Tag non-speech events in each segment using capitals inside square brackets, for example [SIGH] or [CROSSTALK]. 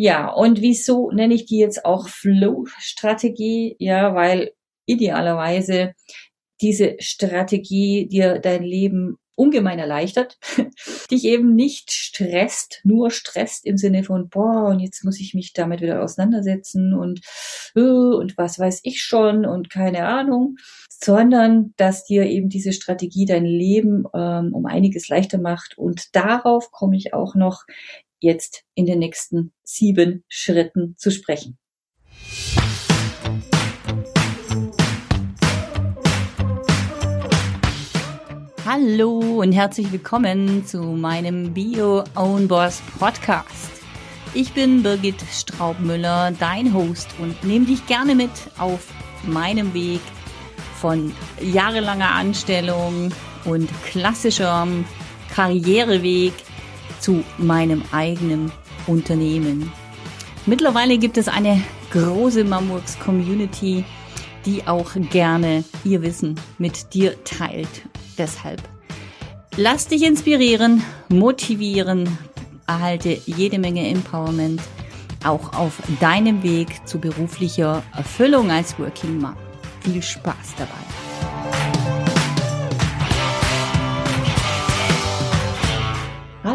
Ja, und wieso nenne ich die jetzt auch Flow-Strategie? Ja, weil idealerweise diese Strategie dir dein Leben ungemein erleichtert, [LAUGHS] dich eben nicht stresst, nur stresst im Sinne von, boah, und jetzt muss ich mich damit wieder auseinandersetzen und, äh, und was weiß ich schon und keine Ahnung, sondern dass dir eben diese Strategie dein Leben ähm, um einiges leichter macht. Und darauf komme ich auch noch jetzt in den nächsten sieben Schritten zu sprechen. Hallo und herzlich willkommen zu meinem Bio Own Boss Podcast. Ich bin Birgit Straubmüller, dein Host und nehme dich gerne mit auf meinem Weg von jahrelanger Anstellung und klassischem Karriereweg zu meinem eigenen Unternehmen. Mittlerweile gibt es eine große Mamworks Community, die auch gerne ihr Wissen mit dir teilt Deshalb lass dich inspirieren, motivieren, erhalte jede Menge Empowerment auch auf deinem Weg zu beruflicher Erfüllung als Working Mom. Viel Spaß dabei.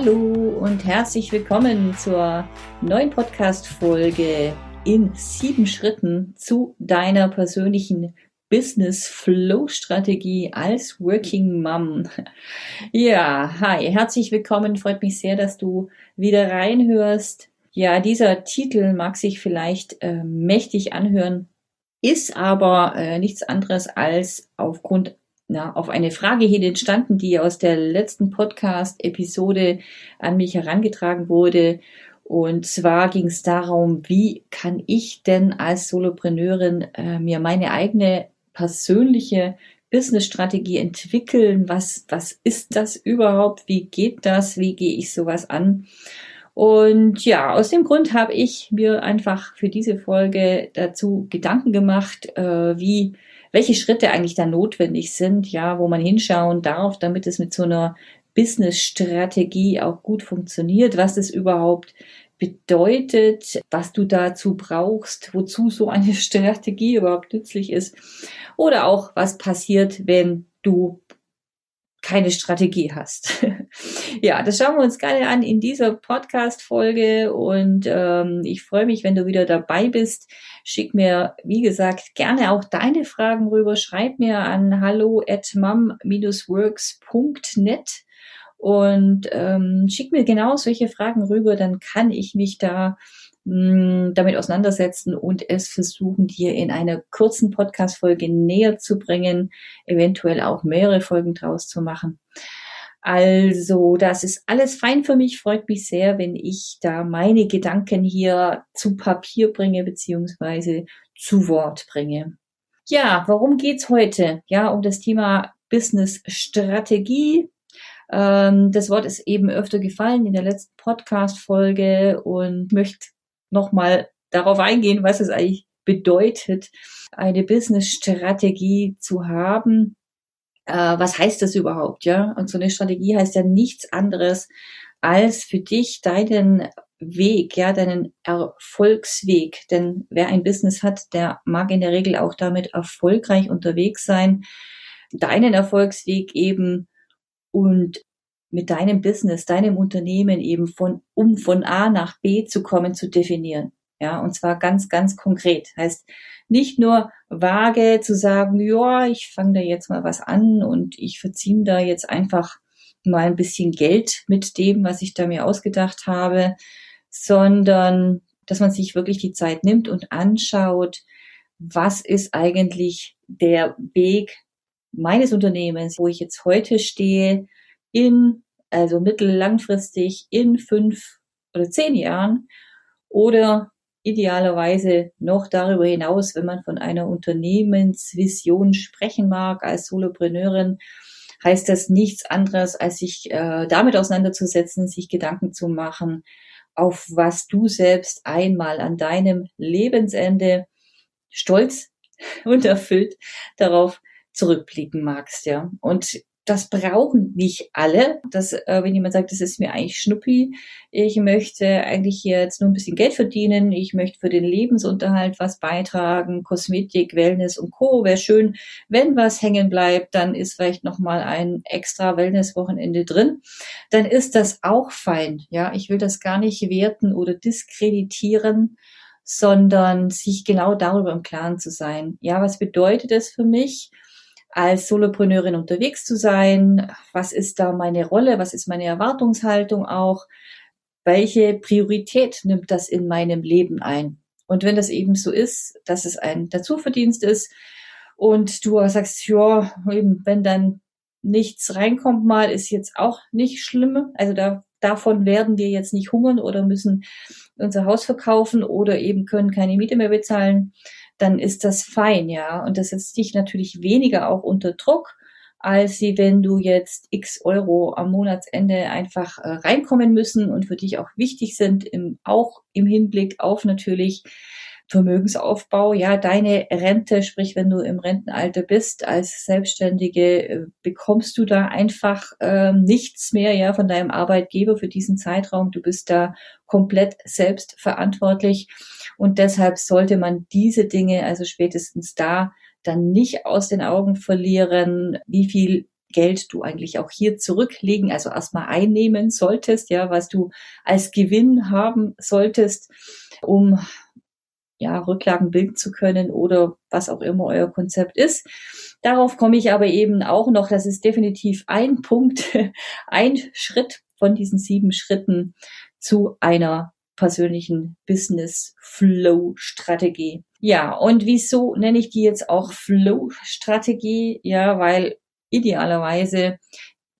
Hallo und herzlich willkommen zur neuen Podcast-Folge in sieben Schritten zu deiner persönlichen Business Flow Strategie als Working Mom. Ja, hi, herzlich willkommen. Freut mich sehr, dass du wieder reinhörst. Ja, dieser Titel mag sich vielleicht äh, mächtig anhören, ist aber äh, nichts anderes als aufgrund na, auf eine Frage hin entstanden, die aus der letzten Podcast-Episode an mich herangetragen wurde. Und zwar ging es darum, wie kann ich denn als Solopreneurin äh, mir meine eigene persönliche Business-Strategie entwickeln? Was, was ist das überhaupt? Wie geht das? Wie gehe ich sowas an? Und ja, aus dem Grund habe ich mir einfach für diese Folge dazu Gedanken gemacht, äh, wie welche Schritte eigentlich da notwendig sind, ja, wo man hinschauen darf, damit es mit so einer Business-Strategie auch gut funktioniert, was es überhaupt bedeutet, was du dazu brauchst, wozu so eine [LAUGHS] Strategie überhaupt nützlich ist oder auch was passiert, wenn du keine Strategie hast. [LAUGHS] ja, das schauen wir uns gerne an in dieser Podcast-Folge und ähm, ich freue mich, wenn du wieder dabei bist. Schick mir, wie gesagt, gerne auch deine Fragen rüber. Schreib mir an hallo at mum-works.net und ähm, schick mir genau solche Fragen rüber, dann kann ich mich da mh, damit auseinandersetzen und es versuchen, dir in einer kurzen Podcast-Folge näher zu bringen, eventuell auch mehrere Folgen draus zu machen. Also, das ist alles fein für mich, freut mich sehr, wenn ich da meine Gedanken hier zu Papier bringe, beziehungsweise zu Wort bringe. Ja, worum geht's heute? Ja, um das Thema Business Strategie, ähm, das Wort ist eben öfter gefallen in der letzten Podcast-Folge und möchte nochmal darauf eingehen, was es eigentlich bedeutet, eine Business-Strategie zu haben. Äh, was heißt das überhaupt, ja? Und so eine Strategie heißt ja nichts anderes, als für dich deinen Weg, ja, deinen Erfolgsweg. Denn wer ein Business hat, der mag in der Regel auch damit erfolgreich unterwegs sein. Deinen Erfolgsweg eben und mit deinem Business, deinem Unternehmen eben von, um von A nach B zu kommen, zu definieren. Ja, und zwar ganz, ganz konkret. Heißt, nicht nur vage zu sagen, ja, ich fange da jetzt mal was an und ich verziehe da jetzt einfach mal ein bisschen Geld mit dem, was ich da mir ausgedacht habe, sondern dass man sich wirklich die Zeit nimmt und anschaut, was ist eigentlich der Weg, meines Unternehmens, wo ich jetzt heute stehe, in, also mittellangfristig in fünf oder zehn Jahren oder idealerweise noch darüber hinaus, wenn man von einer Unternehmensvision sprechen mag als Solopreneurin, heißt das nichts anderes, als sich äh, damit auseinanderzusetzen, sich Gedanken zu machen, auf was du selbst einmal an deinem Lebensende stolz [LAUGHS] und erfüllt darauf zurückblicken magst, ja. Und das brauchen nicht alle. Das, äh, wenn jemand sagt, das ist mir eigentlich schnuppi, ich möchte eigentlich jetzt nur ein bisschen Geld verdienen, ich möchte für den Lebensunterhalt was beitragen, Kosmetik, Wellness und Co. Wäre schön, wenn was hängen bleibt, dann ist vielleicht nochmal ein extra Wellness-Wochenende drin. Dann ist das auch fein. Ja, ich will das gar nicht werten oder diskreditieren sondern sich genau darüber im Klaren zu sein. Ja, was bedeutet das für mich? Als Solopreneurin unterwegs zu sein? Was ist da meine Rolle? Was ist meine Erwartungshaltung auch? Welche Priorität nimmt das in meinem Leben ein? Und wenn das eben so ist, dass es ein Dazuverdienst ist und du sagst, ja, eben, wenn dann nichts reinkommt mal, ist jetzt auch nicht schlimm. Also da, davon werden wir jetzt nicht hungern oder müssen unser Haus verkaufen oder eben können keine Miete mehr bezahlen dann ist das fein, ja. Und das setzt dich natürlich weniger auch unter Druck, als sie, wenn du jetzt x Euro am Monatsende einfach äh, reinkommen müssen und für dich auch wichtig sind, im, auch im Hinblick auf natürlich Vermögensaufbau, ja, deine Rente, sprich, wenn du im Rentenalter bist als Selbstständige, äh, bekommst du da einfach äh, nichts mehr, ja, von deinem Arbeitgeber für diesen Zeitraum. Du bist da komplett selbst verantwortlich und deshalb sollte man diese Dinge, also spätestens da, dann nicht aus den Augen verlieren, wie viel Geld du eigentlich auch hier zurücklegen, also erstmal einnehmen solltest, ja, was du als Gewinn haben solltest, um ja, Rücklagen bilden zu können oder was auch immer euer Konzept ist. Darauf komme ich aber eben auch noch, das ist definitiv ein Punkt, [LAUGHS] ein Schritt von diesen sieben Schritten zu einer persönlichen Business Flow Strategie. Ja, und wieso nenne ich die jetzt auch Flow Strategie? Ja, weil idealerweise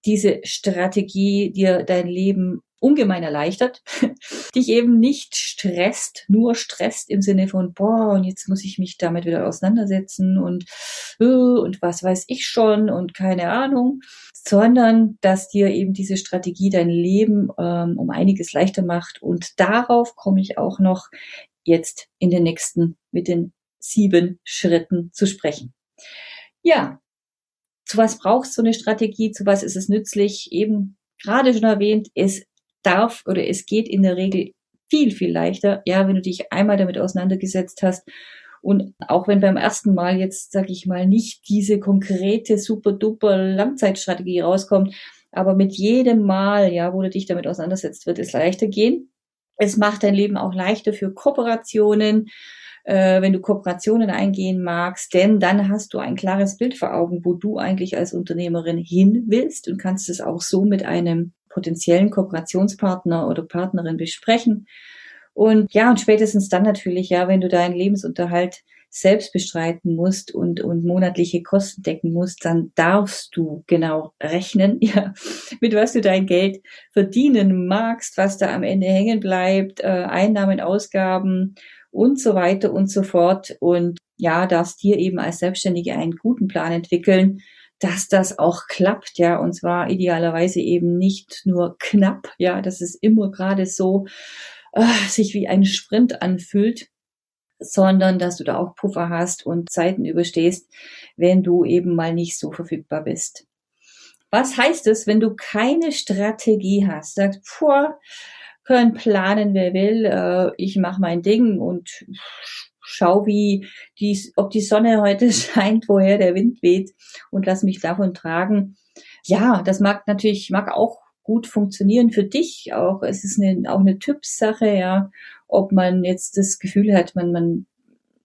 diese Strategie dir dein Leben ungemein erleichtert, [LAUGHS] dich eben nicht stresst, nur stresst im Sinne von, boah, und jetzt muss ich mich damit wieder auseinandersetzen und, äh, und was weiß ich schon und keine Ahnung, sondern dass dir eben diese Strategie dein Leben ähm, um einiges leichter macht. Und darauf komme ich auch noch jetzt in den nächsten mit den sieben Schritten zu sprechen. Ja, zu was brauchst du eine Strategie? Zu was ist es nützlich? Eben gerade schon erwähnt, es darf oder es geht in der Regel viel, viel leichter, ja, wenn du dich einmal damit auseinandergesetzt hast und auch wenn beim ersten Mal jetzt, sag ich mal, nicht diese konkrete, super duper Langzeitstrategie rauskommt, aber mit jedem Mal, ja, wo du dich damit auseinandersetzt, wird es leichter gehen. Es macht dein Leben auch leichter für Kooperationen, äh, wenn du Kooperationen eingehen magst, denn dann hast du ein klares Bild vor Augen, wo du eigentlich als Unternehmerin hin willst und kannst es auch so mit einem potenziellen Kooperationspartner oder Partnerin besprechen. Und ja, und spätestens dann natürlich, ja, wenn du deinen Lebensunterhalt selbst bestreiten musst und, und monatliche Kosten decken musst, dann darfst du genau rechnen, [LAUGHS] ja, mit was du dein Geld verdienen magst, was da am Ende hängen bleibt, äh, Einnahmen, Ausgaben und so weiter und so fort. Und ja, darfst dir eben als Selbstständige einen guten Plan entwickeln, dass das auch klappt, ja, und zwar idealerweise eben nicht nur knapp, ja, dass es immer gerade so äh, sich wie ein Sprint anfühlt, sondern dass du da auch Puffer hast und Zeiten überstehst, wenn du eben mal nicht so verfügbar bist. Was heißt es, wenn du keine Strategie hast? Sagst, puh, können planen, wer will, äh, ich mache mein Ding und schau, wie die, ob die Sonne heute [LAUGHS] scheint, woher der Wind weht und lass mich davon tragen. Ja, das mag natürlich, mag auch gut funktionieren für dich. Auch es ist eine, auch eine Typsache, ja, ob man jetzt das Gefühl hat, man, man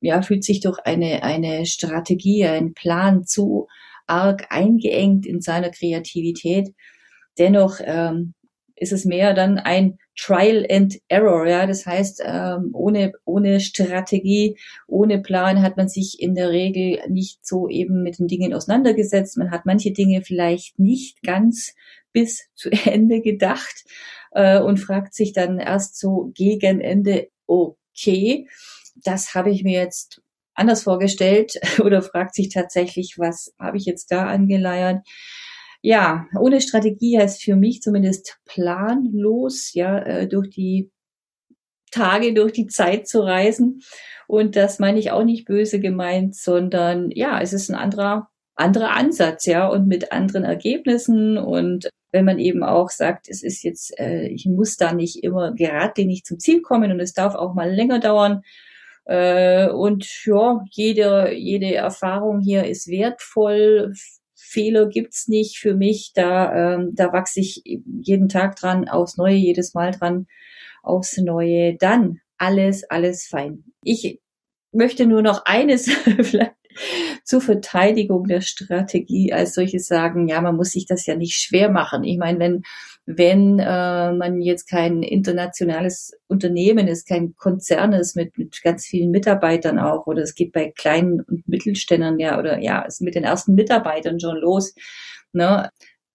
ja, fühlt sich durch eine, eine Strategie, einen Plan zu arg eingeengt in seiner Kreativität. Dennoch ähm, ist es mehr dann ein Trial and Error, ja. Das heißt, ähm, ohne, ohne Strategie, ohne Plan hat man sich in der Regel nicht so eben mit den Dingen auseinandergesetzt. Man hat manche Dinge vielleicht nicht ganz bis zu [LAUGHS] Ende gedacht äh, und fragt sich dann erst so gegen Ende, okay, das habe ich mir jetzt anders vorgestellt [LAUGHS] oder fragt sich tatsächlich, was habe ich jetzt da angeleiert? Ja, ohne Strategie heißt für mich zumindest planlos, ja, äh, durch die Tage, durch die Zeit zu reisen. Und das meine ich auch nicht böse gemeint, sondern ja, es ist ein anderer anderer Ansatz, ja, und mit anderen Ergebnissen und wenn man eben auch sagt, es ist jetzt, äh, ich muss da nicht immer geradlinig zum Ziel kommen und es darf auch mal länger dauern. Äh, und ja, jede, jede Erfahrung hier ist wertvoll. Fehler gibt's nicht für mich. Da, ähm, da wachse ich jeden Tag dran, aufs Neue, jedes Mal dran, aufs Neue. Dann alles, alles fein. Ich möchte nur noch eines [LAUGHS] zur Verteidigung der Strategie als solches sagen, ja, man muss sich das ja nicht schwer machen. Ich meine, wenn, wenn äh, man jetzt kein internationales Unternehmen ist, kein Konzern ist mit, mit ganz vielen Mitarbeitern auch, oder es geht bei kleinen und Mittelständern ja, oder ja, es mit den ersten Mitarbeitern schon los, ne,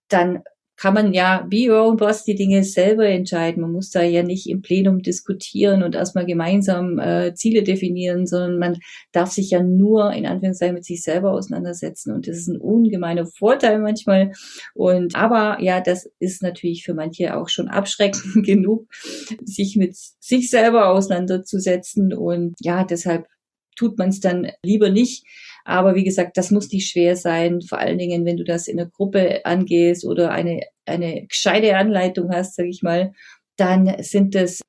dann kann man ja wie your own boss die Dinge selber entscheiden. Man muss da ja nicht im Plenum diskutieren und erstmal gemeinsam äh, Ziele definieren, sondern man darf sich ja nur in Anführungszeichen mit sich selber auseinandersetzen. Und das ist ein ungemeiner Vorteil manchmal. Und aber ja, das ist natürlich für manche auch schon abschreckend [LAUGHS] genug, sich mit sich selber auseinanderzusetzen. Und ja, deshalb tut man es dann lieber nicht. Aber wie gesagt, das muss nicht schwer sein, vor allen Dingen, wenn du das in einer Gruppe angehst oder eine, eine gescheite Anleitung hast, sag ich mal, dann sind das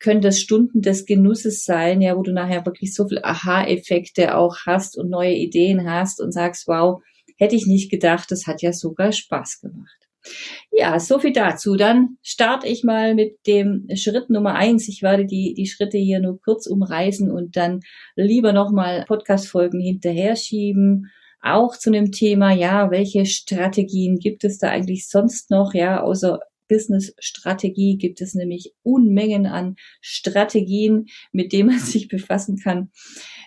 können das Stunden des Genusses sein, ja, wo du nachher wirklich so viel Aha-Effekte auch hast und neue Ideen hast und sagst, wow, hätte ich nicht gedacht, das hat ja sogar Spaß gemacht. Ja, so viel dazu. Dann starte ich mal mit dem Schritt Nummer eins. Ich werde die, die Schritte hier nur kurz umreißen und dann lieber nochmal Podcast-Folgen hinterher schieben. Auch zu dem Thema, ja, welche Strategien gibt es da eigentlich sonst noch? Ja, außer Business-Strategie gibt es nämlich Unmengen an Strategien, mit denen man [LAUGHS] sich befassen kann.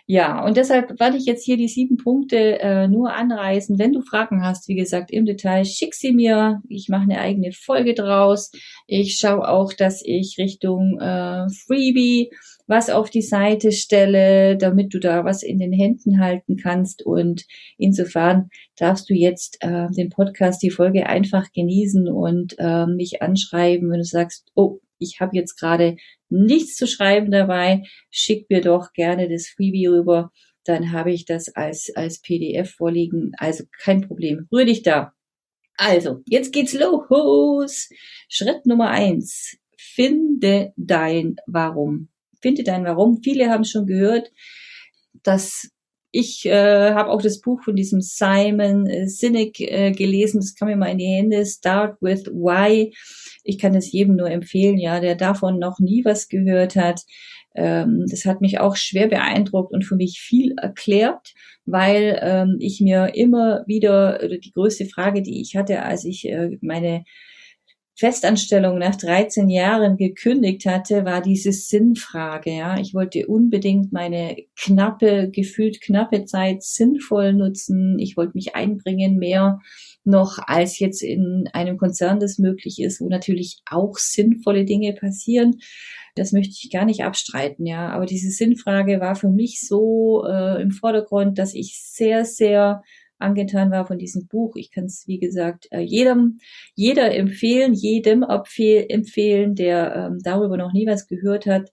Ja, und deshalb werde ich jetzt hier die sieben Punkte äh, nur anreißen. Wenn du Fragen hast, wie gesagt, im Detail, schick sie mir. Ich mache eine eigene Folge draus. Ich schaue auch, dass ich Richtung äh, Freebie was auf die Seite stelle, damit du da was in den Händen halten kannst. Und insofern darfst du jetzt äh, den Podcast, die Folge einfach genießen und äh, mich anschreiben, wenn du sagst, oh, ich habe jetzt gerade nichts zu schreiben dabei, schick mir doch gerne das Freebie rüber, dann habe ich das als, als PDF vorliegen. Also kein Problem. Rühr dich da. Also, jetzt geht's los. Schritt Nummer eins. Finde dein Warum finde dein Warum. Viele haben schon gehört, dass ich äh, habe auch das Buch von diesem Simon äh, Sinek äh, gelesen, das kam mir mal in die Hände, Start with Why. Ich kann es jedem nur empfehlen, ja, der davon noch nie was gehört hat. Ähm, das hat mich auch schwer beeindruckt und für mich viel erklärt, weil ähm, ich mir immer wieder, oder die größte Frage, die ich hatte, als ich äh, meine Festanstellung nach 13 Jahren gekündigt hatte, war diese Sinnfrage. Ja, ich wollte unbedingt meine knappe, gefühlt knappe Zeit sinnvoll nutzen. Ich wollte mich einbringen mehr noch als jetzt in einem Konzern das möglich ist, wo natürlich auch sinnvolle Dinge passieren. Das möchte ich gar nicht abstreiten, ja. Aber diese Sinnfrage war für mich so äh, im Vordergrund, dass ich sehr, sehr angetan war von diesem Buch. Ich kann es, wie gesagt, äh, jedem, jeder empfehlen, jedem empfehlen, der ähm, darüber noch nie was gehört hat,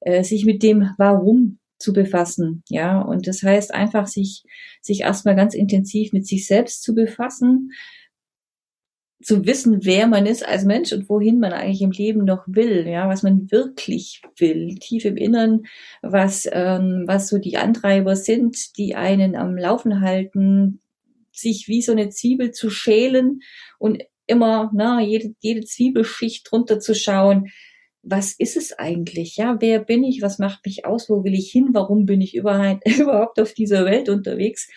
äh, sich mit dem Warum zu befassen. Ja, und das heißt einfach, sich, sich erstmal ganz intensiv mit sich selbst zu befassen, zu wissen, wer man ist als Mensch und wohin man eigentlich im Leben noch will, ja, was man wirklich will, tief im Innern, was, ähm, was so die Antreiber sind, die einen am Laufen halten, sich wie so eine Zwiebel zu schälen und immer, na, jede, jede Zwiebelschicht drunter zu schauen, was ist es eigentlich? Ja, wer bin ich? Was macht mich aus? Wo will ich hin? Warum bin ich [LAUGHS] überhaupt auf dieser Welt unterwegs?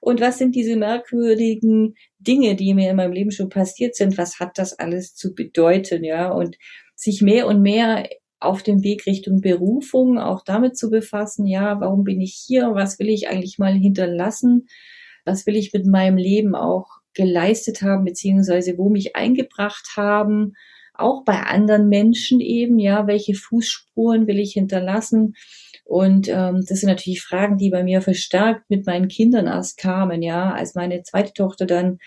Und was sind diese merkwürdigen Dinge, die mir in meinem Leben schon passiert sind? Was hat das alles zu bedeuten? Ja, und sich mehr und mehr auf dem Weg Richtung Berufung auch damit zu befassen. Ja, warum bin ich hier? Was will ich eigentlich mal hinterlassen? Was will ich mit meinem Leben auch geleistet haben, beziehungsweise wo mich eingebracht haben? Auch bei anderen Menschen eben, ja, welche Fußspuren will ich hinterlassen? Und ähm, das sind natürlich Fragen, die bei mir verstärkt mit meinen Kindern erst kamen, ja, als meine zweite Tochter dann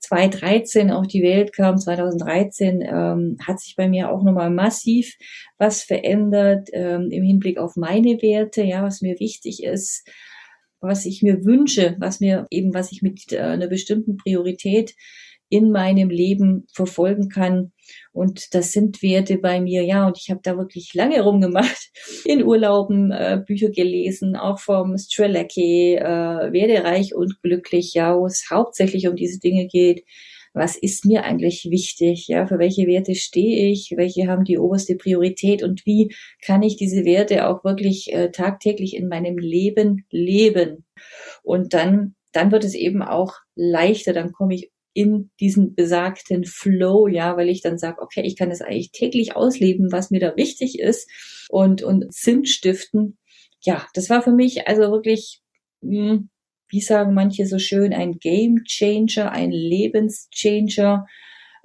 2013 auf die Welt kam, 2013, ähm, hat sich bei mir auch nochmal massiv was verändert ähm, im Hinblick auf meine Werte, ja, was mir wichtig ist, was ich mir wünsche, was mir eben, was ich mit äh, einer bestimmten Priorität in meinem Leben verfolgen kann. Und das sind Werte bei mir, ja. Und ich habe da wirklich lange rumgemacht, [LAUGHS] in Urlauben äh, Bücher gelesen, auch vom Strelacki, äh, Werde reich und glücklich, ja, wo es hauptsächlich um diese Dinge geht. Was ist mir eigentlich wichtig? Ja, für welche Werte stehe ich? Welche haben die oberste Priorität? Und wie kann ich diese Werte auch wirklich äh, tagtäglich in meinem Leben leben? Und dann dann wird es eben auch leichter, dann komme ich in diesen besagten Flow, ja, weil ich dann sage, okay, ich kann das eigentlich täglich ausleben, was mir da wichtig ist und, und Sinn stiften. Ja, das war für mich also wirklich, hm, wie sagen manche so schön, ein Game Changer, ein Lebenschanger,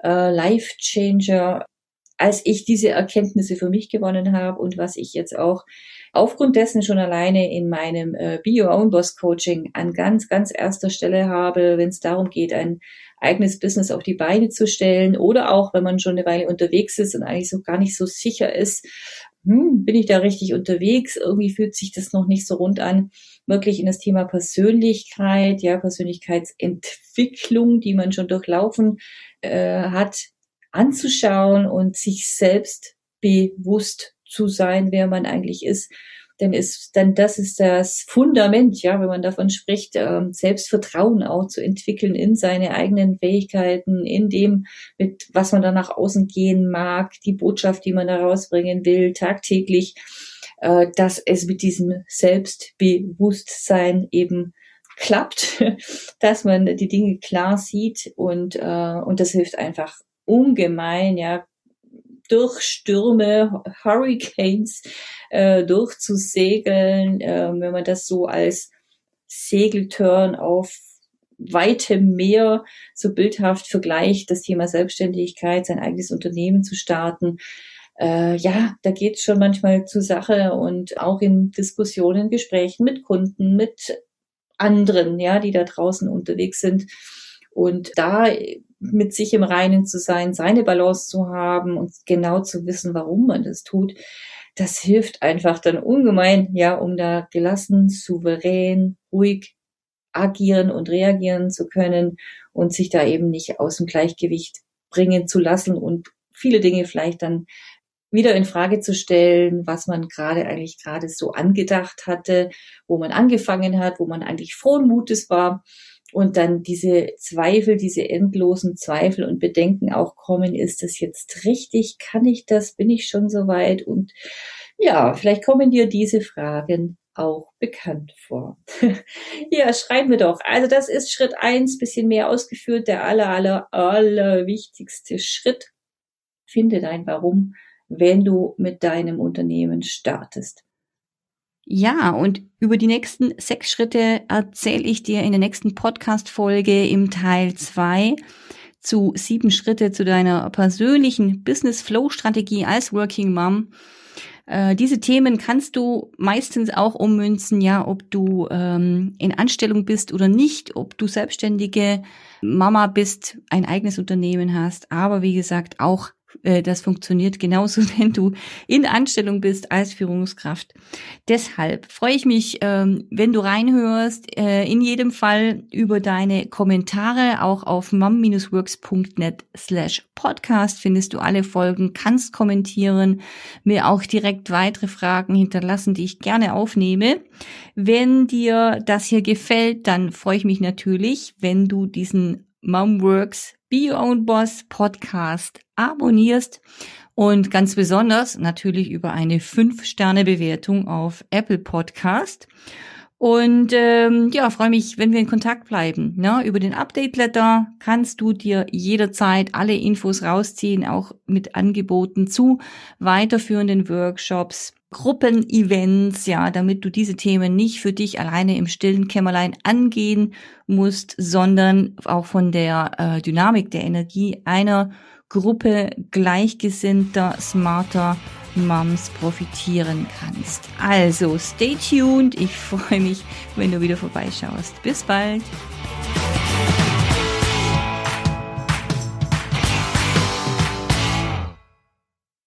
äh, Life Changer, als ich diese Erkenntnisse für mich gewonnen habe und was ich jetzt auch aufgrund dessen schon alleine in meinem äh, Be Your Own Boss Coaching an ganz, ganz erster Stelle habe, wenn es darum geht, ein eigenes Business auf die Beine zu stellen oder auch, wenn man schon eine Weile unterwegs ist und eigentlich so gar nicht so sicher ist, hm, bin ich da richtig unterwegs? Irgendwie fühlt sich das noch nicht so rund an. Wirklich in das Thema Persönlichkeit, ja, Persönlichkeitsentwicklung, die man schon durchlaufen äh, hat, anzuschauen und sich selbst bewusst zu sein, wer man eigentlich ist. Dann ist, dann das ist das Fundament, ja, wenn man davon spricht, ähm, Selbstvertrauen auch zu entwickeln in seine eigenen Fähigkeiten, in dem, mit was man da nach außen gehen mag, die Botschaft, die man da rausbringen will, tagtäglich, äh, dass es mit diesem Selbstbewusstsein eben klappt, [LAUGHS] dass man die Dinge klar sieht und, äh, und das hilft einfach ungemein, ja, durch Stürme, Hurricanes äh, durchzusegeln, äh, wenn man das so als Segeltörn auf weitem Meer so bildhaft vergleicht, das Thema Selbstständigkeit, sein eigenes Unternehmen zu starten. Äh, ja, da geht es schon manchmal zur Sache und auch in Diskussionen, Gesprächen mit Kunden, mit anderen, ja, die da draußen unterwegs sind. Und da mit sich im Reinen zu sein, seine Balance zu haben und genau zu wissen, warum man das tut, das hilft einfach dann ungemein, ja, um da gelassen, souverän, ruhig agieren und reagieren zu können und sich da eben nicht aus dem Gleichgewicht bringen zu lassen und viele Dinge vielleicht dann wieder in Frage zu stellen, was man gerade eigentlich gerade so angedacht hatte, wo man angefangen hat, wo man eigentlich frohen Mutes war und dann diese Zweifel, diese endlosen Zweifel und Bedenken auch kommen, ist das jetzt richtig? Kann ich das? Bin ich schon so weit? Und ja, vielleicht kommen dir diese Fragen auch bekannt vor. [LAUGHS] ja, schreiben wir doch. Also das ist Schritt eins, bisschen mehr ausgeführt, der aller, aller, aller wichtigste Schritt. Finde dein Warum, wenn du mit deinem Unternehmen startest. Ja, und über die nächsten sechs Schritte erzähle ich dir in der nächsten Podcast-Folge im Teil zwei zu sieben Schritte zu deiner persönlichen Business Flow Strategie als Working Mom. Äh, diese Themen kannst du meistens auch ummünzen, ja, ob du ähm, in Anstellung bist oder nicht, ob du selbstständige Mama bist, ein eigenes Unternehmen hast, aber wie gesagt auch das funktioniert genauso, [LAUGHS] wenn du in Anstellung bist als Führungskraft. Deshalb freue ich mich, ähm, wenn du reinhörst, äh, in jedem Fall über deine Kommentare, auch auf mom-works.net slash podcast findest du alle Folgen, kannst kommentieren, mir auch direkt weitere Fragen hinterlassen, die ich gerne aufnehme. Wenn dir das hier gefällt, dann freue ich mich natürlich, wenn du diesen Momworks Be Your Own Boss Podcast abonnierst und ganz besonders natürlich über eine 5-Sterne-Bewertung auf Apple Podcast. Und ähm, ja, freue mich, wenn wir in Kontakt bleiben. Ne? Über den Update-Letter kannst du dir jederzeit alle Infos rausziehen, auch mit Angeboten zu weiterführenden Workshops, Gruppenevents, ja, damit du diese Themen nicht für dich alleine im stillen Kämmerlein angehen musst, sondern auch von der äh, Dynamik der Energie einer Gruppe gleichgesinnter, smarter Moms profitieren kannst. Also, stay tuned. Ich freue mich, wenn du wieder vorbeischaust. Bis bald.